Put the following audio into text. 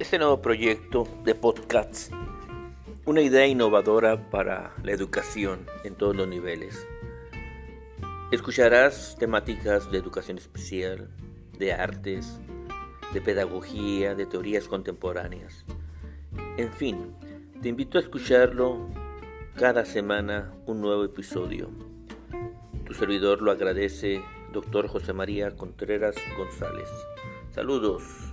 este nuevo proyecto de podcast, una idea innovadora para la educación en todos los niveles. Escucharás temáticas de educación especial, de artes, de pedagogía, de teorías contemporáneas. En fin, te invito a escucharlo cada semana un nuevo episodio. Tu servidor lo agradece, doctor José María Contreras González. Saludos.